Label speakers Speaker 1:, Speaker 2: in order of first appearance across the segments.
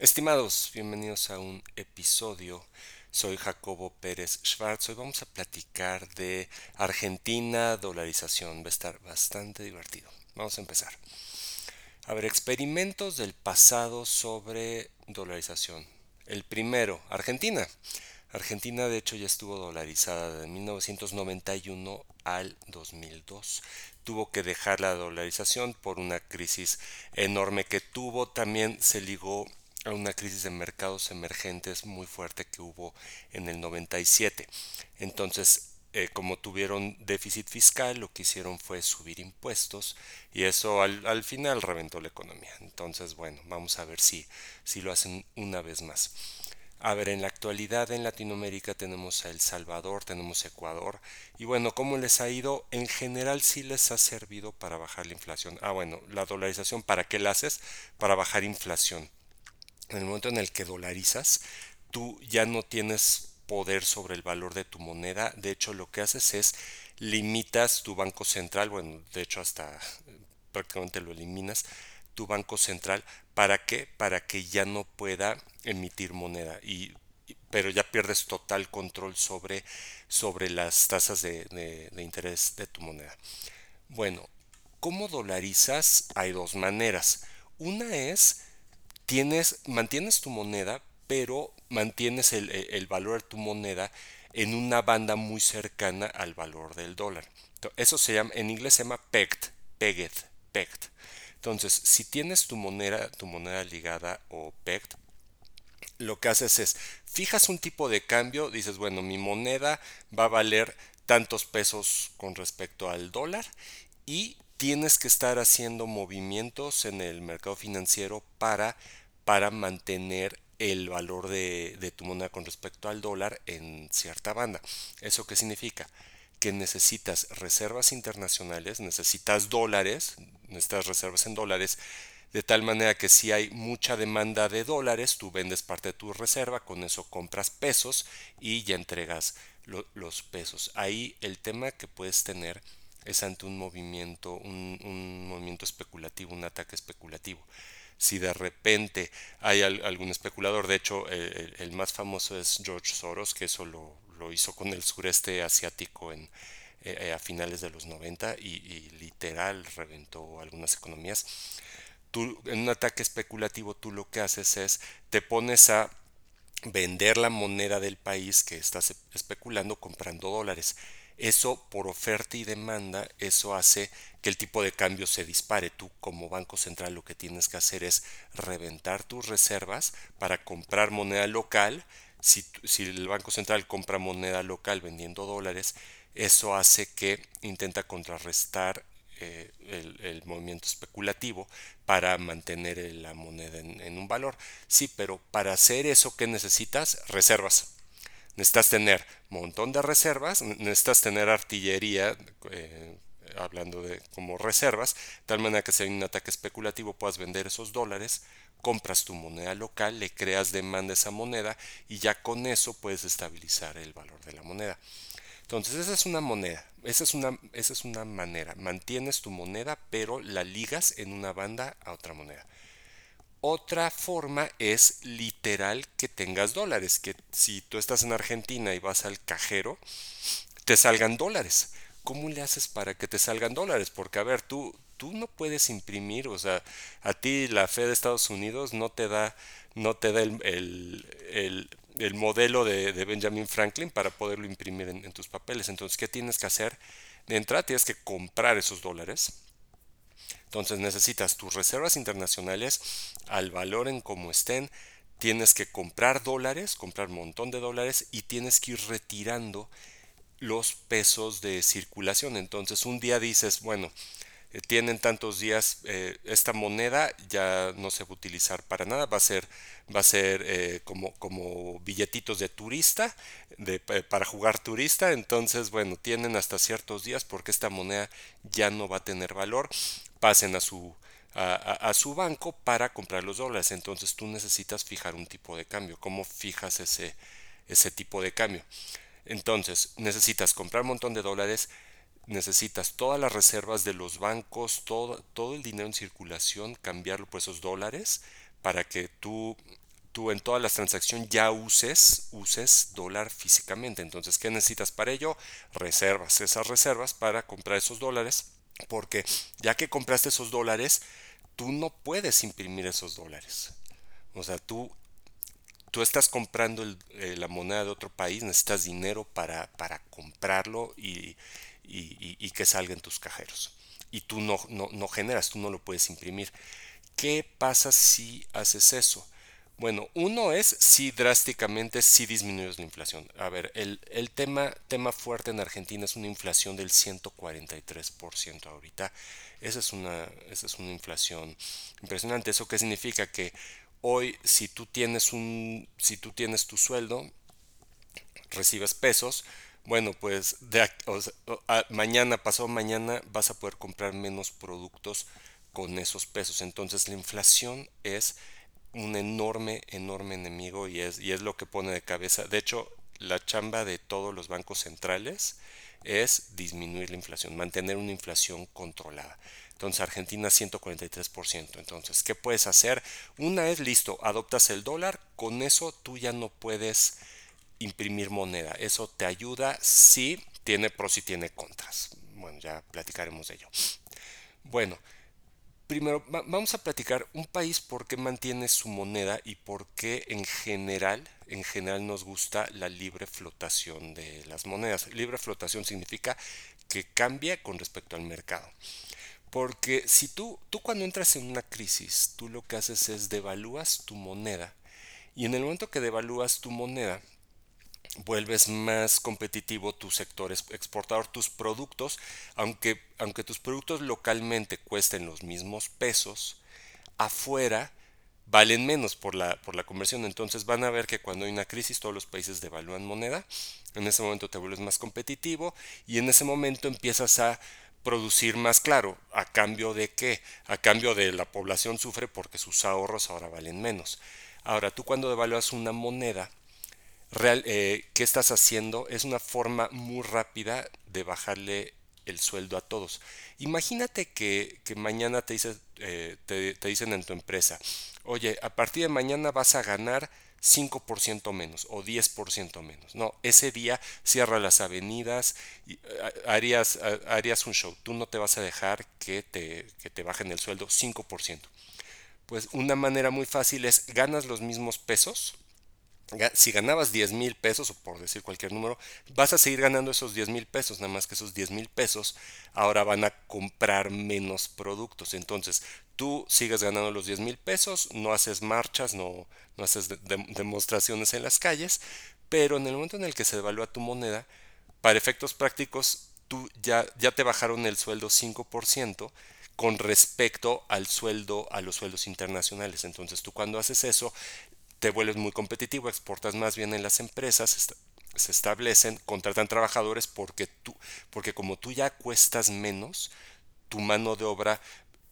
Speaker 1: Estimados, bienvenidos a un episodio. Soy Jacobo Pérez Schwartz. Hoy vamos a platicar de Argentina, dolarización. Va a estar bastante divertido. Vamos a empezar. A ver, experimentos del pasado sobre dolarización. El primero, Argentina. Argentina de hecho ya estuvo dolarizada de 1991 al 2002. Tuvo que dejar la dolarización por una crisis enorme que tuvo. También se ligó a una crisis de mercados emergentes muy fuerte que hubo en el 97. Entonces, eh, como tuvieron déficit fiscal, lo que hicieron fue subir impuestos y eso al, al, final reventó la economía. Entonces, bueno, vamos a ver si, si lo hacen una vez más. A ver, en la actualidad en Latinoamérica tenemos a El Salvador, tenemos Ecuador. Y bueno, ¿cómo les ha ido? En general sí les ha servido para bajar la inflación. Ah, bueno, la dolarización, ¿para qué la haces? Para bajar inflación en el momento en el que dolarizas, tú ya no tienes poder sobre el valor de tu moneda. De hecho, lo que haces es limitas tu banco central, bueno, de hecho hasta prácticamente lo eliminas, tu banco central, ¿para qué? Para que ya no pueda emitir moneda y pero ya pierdes total control sobre, sobre las tasas de, de, de interés de tu moneda. Bueno, ¿cómo dolarizas? Hay dos maneras. Una es tienes, mantienes tu moneda, pero mantienes el, el, valor de tu moneda en una banda muy cercana al valor del dólar. Eso se llama, en inglés se llama pegged, pegged, pegged. Entonces, si tienes tu moneda, tu moneda ligada o pegged, lo que haces es, fijas un tipo de cambio, dices, bueno, mi moneda va a valer tantos pesos con respecto al dólar y tienes que estar haciendo movimientos en el mercado financiero para para mantener el valor de, tu moneda con respecto al dólar en cierta banda. ¿Eso qué significa? Que necesitas reservas internacionales, necesitas dólares, necesitas reservas en dólares, de tal manera que si hay mucha demanda de dólares, tú vendes parte de tu reserva, con eso compras pesos y ya entregas lo, los pesos. Ahí el tema que puedes tener es ante un movimiento, un, un movimiento especulativo, un ataque especulativo si de repente hay algún especulador, de hecho el, el, más famoso es George Soros, que eso lo, lo hizo con el sureste asiático en, eh, a finales de los 90 y, y, literal reventó algunas economías. Tú, en un ataque especulativo tú lo que haces es te pones a vender la moneda del país que estás especulando comprando dólares eso por oferta y demanda, eso hace que el tipo de cambio se dispare. Tú como Banco Central lo que tienes que hacer es reventar tus reservas para comprar moneda local. Si, si el Banco Central compra moneda local vendiendo dólares, eso hace que intenta contrarrestar eh, el, movimiento especulativo para mantener la moneda en, en, un valor. Sí, pero para hacer eso, ¿qué necesitas? Reservas necesitas tener montón de reservas, necesitas tener artillería, eh, hablando de como reservas, tal manera que si hay un ataque especulativo puedas vender esos dólares, compras tu moneda local, le creas demanda a esa moneda y ya con eso puedes estabilizar el valor de la moneda. Entonces esa es una moneda, esa es una, esa es una manera, mantienes tu moneda pero la ligas en una banda a otra moneda. Otra forma es literal que tengas dólares, que si tú estás en Argentina y vas al cajero, te salgan dólares. ¿Cómo le haces para que te salgan dólares? Porque a ver, tú, tú no puedes imprimir, o sea, a ti la fe de Estados Unidos no te da, no te da el, el, el, modelo de, de, Benjamin Franklin para poderlo imprimir en, en tus papeles. Entonces, ¿qué tienes que hacer? De entrada tienes que comprar esos dólares entonces necesitas tus reservas internacionales al valor en como estén. Tienes que comprar dólares, comprar un montón de dólares y tienes que ir retirando los pesos de circulación. Entonces un día dices, bueno, eh, tienen tantos días eh, esta moneda ya no se va a utilizar para nada va a ser va a ser eh, como como billetitos de turista de, para jugar turista entonces bueno tienen hasta ciertos días porque esta moneda ya no va a tener valor pasen a su, a, su banco para comprar los dólares. Entonces tú necesitas fijar un tipo de cambio. ¿Cómo fijas ese, ese tipo de cambio? Entonces necesitas comprar un montón de dólares, necesitas todas las reservas de los bancos, todo, todo el dinero en circulación, cambiarlo por esos dólares para que tú tú en todas las transacciones ya uses, uses dólar físicamente. Entonces, ¿qué necesitas para ello? Reservas, esas reservas para comprar esos dólares, porque ya que compraste esos dólares, tú no puedes imprimir esos dólares. O sea, tú, tú estás comprando eh, la moneda de otro país, necesitas dinero para, para comprarlo y, y, que salga en tus cajeros. Y tú no, no, no generas, tú no lo puedes imprimir. ¿Qué pasa si haces eso? Bueno, uno es si drásticamente si disminuyes la inflación. A ver, el, tema, tema fuerte en Argentina es una inflación del 143% ahorita. Esa es, una, esa es una inflación impresionante. ¿Eso qué significa? Que hoy si tú tienes un si tú tienes tu sueldo recibes pesos bueno pues mañana pasado mañana vas a poder comprar menos productos con esos pesos entonces la inflación es un enorme, enorme enemigo y es, y es lo que pone de cabeza. De hecho, la chamba de todos los bancos centrales es disminuir la inflación, mantener una inflación controlada. Entonces Argentina 143%. Entonces, ¿qué puedes hacer? Una es listo, adoptas el dólar, con eso tú ya no puedes imprimir moneda. Eso te ayuda si tiene pros y tiene contras. Bueno, ya platicaremos de ello. Bueno, primero vamos a platicar un país por qué mantiene su moneda y por qué en general, en general nos gusta la libre flotación de las monedas. Libre flotación significa que cambia con respecto al mercado. Porque si tú, tú cuando entras en una crisis, tú lo que haces es devalúas tu moneda. Y en el momento que devalúas tu moneda, vuelves más competitivo tu sector exportador, tus productos, aunque, aunque tus productos localmente cuesten los mismos pesos, afuera valen menos por la, por la conversión. Entonces van a ver que cuando hay una crisis todos los países devalúan moneda, en ese momento te vuelves más competitivo y en ese momento empiezas a producir más claro. ¿A cambio de qué? A cambio de la población sufre porque sus ahorros ahora valen menos. Ahora, tú cuando devalúas una moneda, real, eh, ¿qué estás haciendo? Es una forma muy rápida de bajarle el sueldo a todos. Imagínate que, mañana te, eh, te, dicen en tu empresa, oye, a partir de mañana vas a ganar 5% menos o 10% menos. No, ese día cierra las avenidas, y, eh, harías, harías un show. Tú no te vas a dejar que te, que te bajen el sueldo 5%. Pues una manera muy fácil es ganas los mismos pesos, si ganabas 10 mil pesos, o por decir cualquier número, vas a seguir ganando esos 10 mil pesos, nada más que esos 10 mil pesos ahora van a comprar menos productos. Entonces, tú sigues ganando los 10 mil pesos, no haces marchas, no, no haces demostraciones en las calles, pero en el momento en el que se devalúa tu moneda, para efectos prácticos, tú ya, ya te bajaron el sueldo 5% con respecto al sueldo, a los sueldos internacionales. Entonces tú cuando haces eso, te vuelves muy competitivo, exportas más bien en las empresas, se establecen, contratan trabajadores porque tú, porque como tú ya cuestas menos, tu mano de obra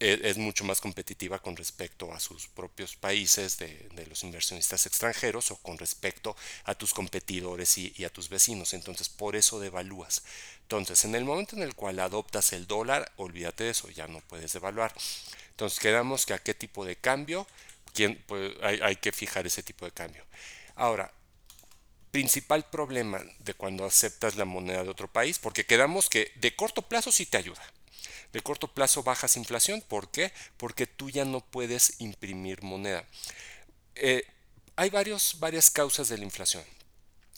Speaker 1: e, es, mucho más competitiva con respecto a sus propios países de, los inversionistas extranjeros o con respecto a tus competidores y, y, a tus vecinos. Entonces, por eso devalúas. Entonces, en el momento en el cual adoptas el dólar, olvídate de eso, ya no puedes devaluar. Entonces, quedamos que a qué tipo de cambio pues, hay, que fijar ese tipo de cambio. Ahora, principal problema de cuando aceptas la moneda de otro país, porque quedamos que de corto plazo sí te ayuda. De corto plazo bajas inflación, ¿por qué? Porque tú ya no puedes imprimir moneda. Eh, hay varios, varias causas de la inflación.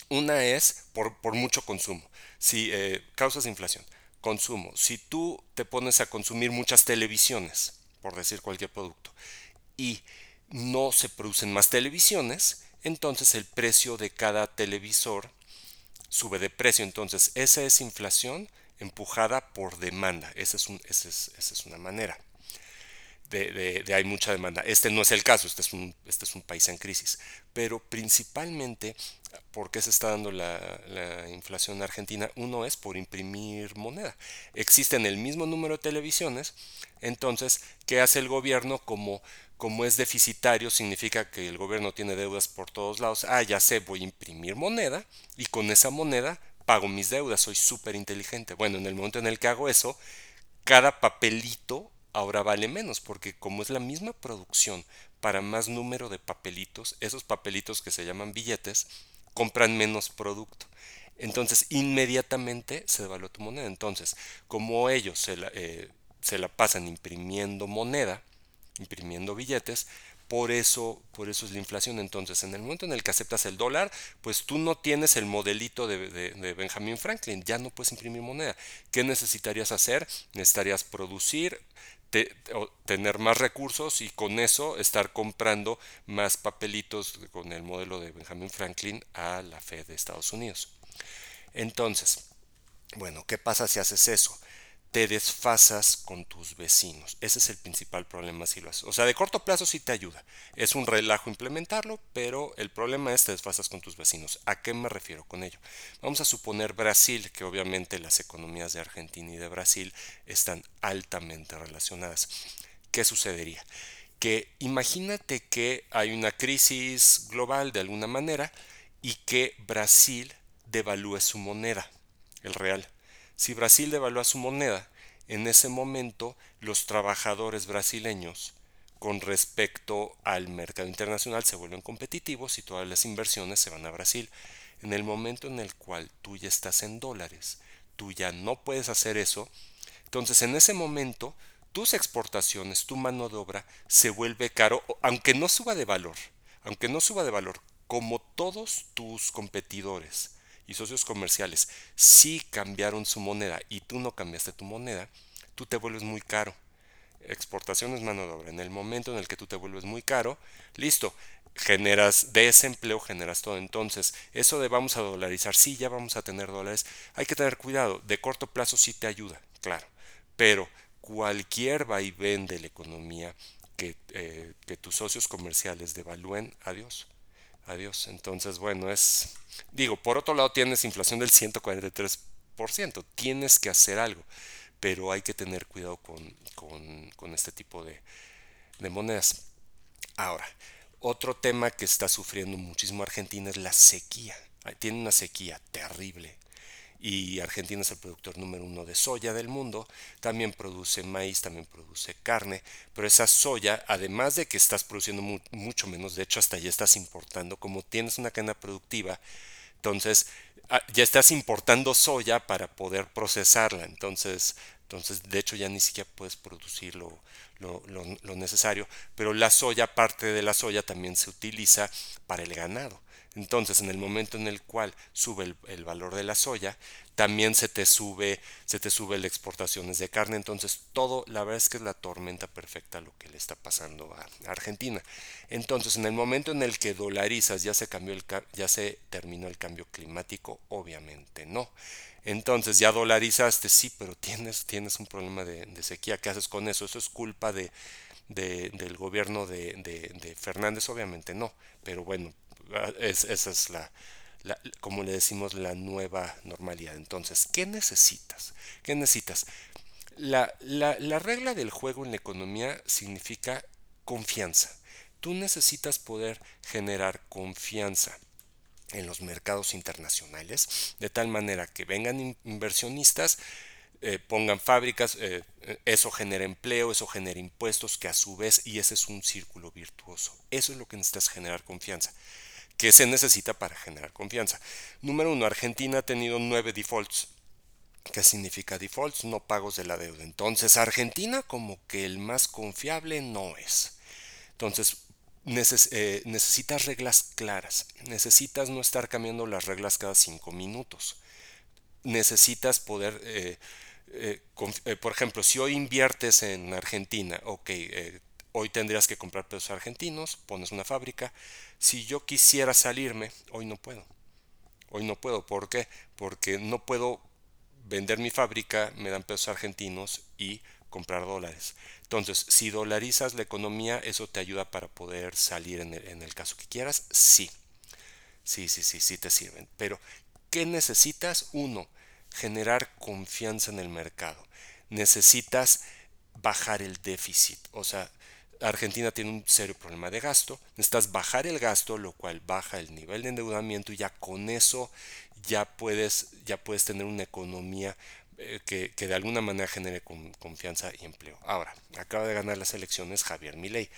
Speaker 1: Una es por, mucho consumo. Si, eh, causas de inflación. Consumo. Si tú te pones a consumir muchas televisiones, por decir cualquier producto, y no se producen más televisiones, entonces el precio de cada televisor sube de precio. Entonces esa es inflación empujada por demanda. Esa es, una manera. De, hay mucha demanda. Este no es el caso, este es, un, este es un país en crisis. Pero principalmente, ¿por qué se está dando la, la, inflación en Argentina? Uno es por imprimir moneda. Existen el mismo número de televisiones, entonces, ¿qué hace el gobierno como como es deficitario, significa que el gobierno tiene deudas por todos lados. Ah, ya sé, voy a imprimir moneda y con esa moneda pago mis deudas, soy súper inteligente. Bueno, en el momento en el que hago eso, cada papelito ahora vale menos, porque como es la misma producción para más número de papelitos, esos papelitos que se llaman billetes, compran menos producto. Entonces, inmediatamente se devalúa tu moneda. Entonces, como ellos se la, eh, se la pasan imprimiendo moneda, imprimiendo billetes, por eso, por eso es la inflación. Entonces, en el momento en el que aceptas el dólar, pues tú no tienes el modelito de, Benjamin Franklin, ya no puedes imprimir moneda. ¿Qué necesitarías hacer? Necesitarías producir, tener más recursos y con eso estar comprando más papelitos con el modelo de Benjamin Franklin a la Fed de Estados Unidos. Entonces, bueno, ¿qué pasa si haces eso? Te desfasas con tus vecinos. Ese es el principal problema si lo haces. O sea, de corto plazo sí te ayuda. Es un relajo implementarlo, pero el problema es te desfasas con tus vecinos. ¿A qué me refiero con ello? Vamos a suponer Brasil, que obviamente las economías de Argentina y de Brasil están altamente relacionadas. ¿Qué sucedería? Que imagínate que hay una crisis global de alguna manera y que Brasil devalúe su moneda, el real si Brasil devalúa su moneda, en ese momento los trabajadores brasileños con respecto al mercado internacional se vuelven competitivos y todas las inversiones se van a Brasil. En el momento en el cual tú ya estás en dólares, tú ya no puedes hacer eso, entonces en ese momento tus exportaciones, tu mano de obra se vuelve caro, aunque no suba de valor, aunque no suba de valor, como todos tus competidores y socios comerciales si cambiaron su moneda y tú no cambiaste tu moneda, tú te vuelves muy caro. Exportación es mano de obra. En el momento en el que tú te vuelves muy caro, listo, generas desempleo, generas todo. Entonces, eso de vamos a dolarizar, sí, ya vamos a tener dólares, hay que tener cuidado. De corto plazo sí te ayuda, claro. Pero cualquier vaivén de la economía que, eh, que tus socios comerciales devalúen, adiós. Adiós. Entonces, bueno, es... Digo, por otro lado tienes inflación del 143%. Tienes que hacer algo. Pero hay que tener cuidado con, con, este tipo de, de monedas. Ahora, otro tema que está sufriendo muchísimo Argentina es la sequía. Tiene una sequía terrible y Argentina es el productor número uno de soya del mundo, también produce maíz, también produce carne, pero esa soya, además de que estás produciendo mucho menos, de hecho hasta ya estás importando, como tienes una cadena productiva, entonces ah, ya estás importando soya para poder procesarla, entonces, entonces de hecho ya ni siquiera puedes producir lo, lo necesario, pero la soya, parte de la soya también se utiliza para el ganado. Entonces, en el momento en el cual sube el, valor de la soya, también se te sube, se te sube las exportaciones de carne. Entonces, todo, la verdad es que es la tormenta perfecta lo que le está pasando a Argentina. Entonces, en el momento en el que dolarizas, ya se cambió el, ya se terminó el cambio climático, obviamente no. Entonces ya dolarizaste, sí, pero tienes, tienes un problema de, sequía. ¿Qué haces con eso? Eso es culpa de, del gobierno de, de Fernández, obviamente no. Pero bueno, esa es la, como le decimos, la nueva normalidad. Entonces, ¿qué necesitas? ¿Qué necesitas? La, la, regla del juego en la economía significa confianza. Tú necesitas poder generar confianza en los mercados internacionales, de tal manera que vengan inversionistas, eh, pongan fábricas, eh, eso genera empleo, eso genera impuestos, que a su vez, y ese es un círculo virtuoso. Eso es lo que necesitas generar confianza. ¿Qué se necesita para generar confianza? Número uno, Argentina ha tenido nueve defaults. ¿Qué significa defaults? No pagos de la deuda. Entonces, Argentina como que el más confiable no es. Entonces, eh, necesitas reglas claras. Necesitas no estar cambiando las reglas cada cinco minutos. Necesitas poder... Eh, eh, por ejemplo, si hoy inviertes en Argentina, ok, hoy tendrías que comprar pesos argentinos, pones una fábrica. Si yo quisiera salirme, hoy no puedo. Hoy no puedo. ¿Por qué? Porque no puedo vender mi fábrica, me dan pesos argentinos y comprar dólares. Entonces, si dolarizas la economía, eso te ayuda para poder salir en el, en el caso que quieras. Sí. Sí, sí, sí, sí te sirven. Pero, ¿qué necesitas? Uno, generar confianza en el mercado. Necesitas bajar el déficit. O sea, Argentina tiene un serio problema de gasto, necesitas bajar el gasto, lo cual baja el nivel de endeudamiento y ya con eso ya puedes, ya puedes tener una economía eh, que, de alguna manera genere confianza y empleo. Ahora, acaba de ganar las elecciones Javier Milei.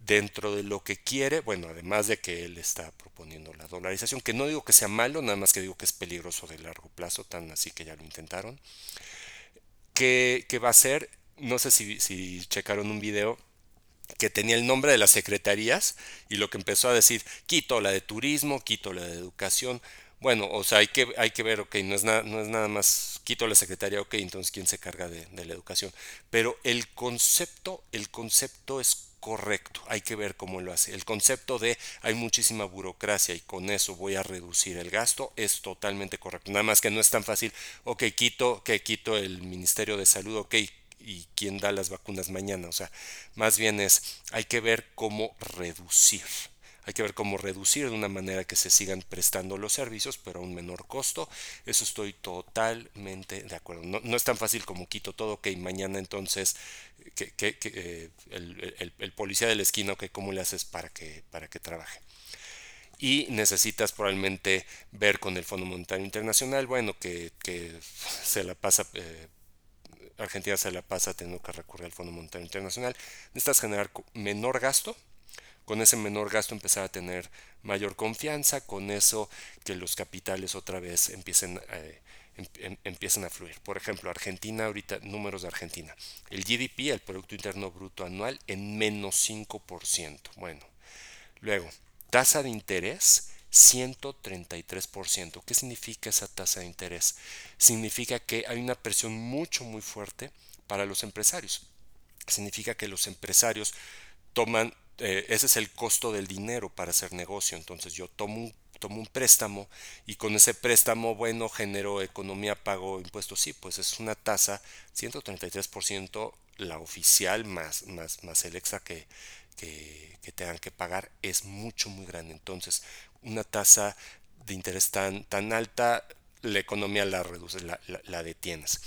Speaker 1: dentro de lo que quiere, bueno, además de que él está proponiendo la dolarización, que no digo que sea malo, nada más que digo que es peligroso de largo plazo, tan así que ya lo intentaron, que, va a ser, no sé si, si checaron un video que tenía el nombre de las secretarías y lo que empezó a decir, quito la de turismo, quito la de educación, bueno, o sea, hay que, hay que ver, ok, no es, nada, no es nada más, quito la secretaría, ok, entonces quién se carga de, de, la educación. Pero el concepto, el concepto es correcto, hay que ver cómo lo hace. El concepto de hay muchísima burocracia y con eso voy a reducir el gasto es totalmente correcto. Nada más que no es tan fácil, ok, quito, que quito el Ministerio de Salud, ok, y quién da las vacunas mañana. O sea, más bien es, hay que ver cómo reducir. Hay que ver cómo reducir de una manera que se sigan prestando los servicios, pero a un menor costo. Eso estoy totalmente de acuerdo. No, es tan fácil como quito todo, que mañana entonces que, eh, el, policía de la esquina, que ¿cómo le haces para que, para que trabaje? y necesitas probablemente ver con el Fondo Monetario Internacional, bueno, que, se la pasa, eh, Argentina se la pasa teniendo que recurrir al Fondo Monetario Internacional, necesitas generar menor gasto, con ese menor gasto empezar a tener mayor confianza, con eso que los capitales otra vez empiecen, eh, em, em, a fluir. Por ejemplo, Argentina, ahorita números de Argentina. El GDP, el Producto Interno Bruto Anual, en menos 5%. Bueno, luego, tasa de interés 133%. ¿Qué significa esa tasa de interés? Significa que hay una presión mucho, muy fuerte para los empresarios. Significa que los empresarios toman eh, ese es el costo del dinero para hacer negocio. Entonces yo tomo un, tomo un préstamo y con ese préstamo, bueno, genero economía, pago impuestos. Sí, pues es una tasa 133% la oficial más, más, más el extra que, que, tengan que pagar es mucho, muy grande. Entonces, una tasa de interés tan, tan alta, la economía la reduce, la, la, detienes.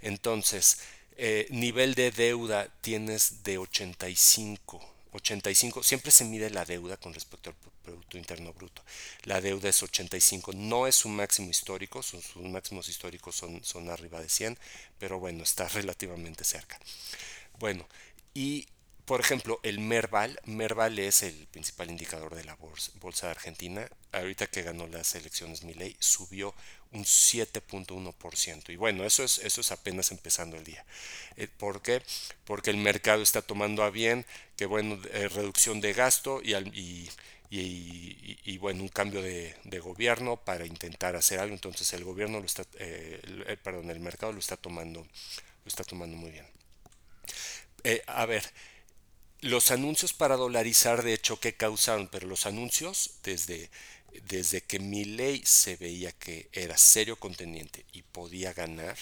Speaker 1: Entonces, eh, nivel de deuda tienes de 85 85, siempre se mide la deuda con respecto al Producto Interno Bruto. La deuda es 85, no es un máximo histórico, sus, sus máximos históricos son, son arriba de 100, pero bueno, está relativamente cerca. Bueno, y por ejemplo, el Merval, Merval es el principal indicador de la bolsa, bolsa de Argentina. Ahorita que ganó las elecciones Milei, subió un 7.1%. Y bueno, eso es, eso es apenas empezando el día. Eh, ¿Por qué? Porque el mercado está tomando a bien que, bueno, eh, reducción de gasto y, y, y, bueno, un cambio de, gobierno para intentar hacer algo. Entonces el gobierno lo está, eh, perdón, el mercado lo está tomando, lo está tomando muy bien. a ver, los anuncios para dolarizar, de hecho, ¿qué causaron? Pero los anuncios, desde, desde que mi ley se veía que era serio contendiente y podía ganar,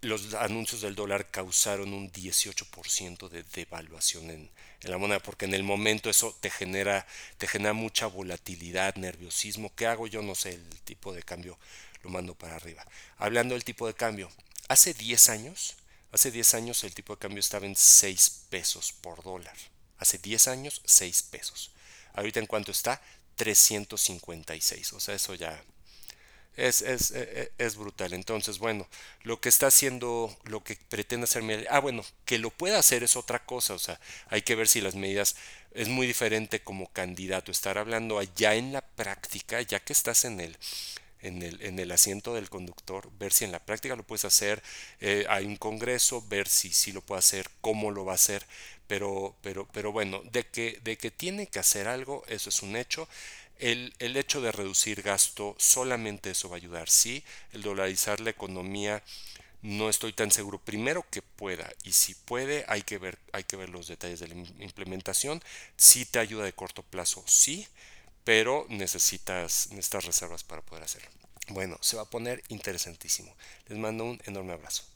Speaker 1: los anuncios del dólar causaron un 18% de devaluación en, en, la moneda, porque en el momento eso te genera, te genera mucha volatilidad, nerviosismo. ¿Qué hago? Yo no sé, el tipo de cambio lo mando para arriba. Hablando del tipo de cambio, hace 10 años Hace 10 años el tipo de cambio estaba en 6 pesos por dólar. Hace 10 años 6 pesos. Ahorita en cuanto está 356. O sea, eso ya es, es, e, e, es, brutal. Entonces, bueno, lo que está haciendo, lo que pretende hacer Ah, bueno, que lo pueda hacer es otra cosa. O sea, hay que ver si las medidas es muy diferente como candidato. Estar hablando allá en la práctica, ya que estás en el en el, en el asiento del conductor, ver si en la práctica lo puedes hacer, eh, hay un congreso, ver si sí lo puede hacer, cómo lo va a hacer, pero, pero, pero bueno, de que, de que tiene que hacer algo, eso es un hecho. El, el, hecho de reducir gasto, solamente eso va a ayudar, sí, el dolarizar la economía, no estoy tan seguro. Primero que pueda y si puede hay que ver hay que ver los detalles de la implementación. Si te ayuda de corto plazo sí pero necesitas, necesitas reservas para poder hacerlo. Bueno, se va a poner interesantísimo. Les mando un enorme abrazo.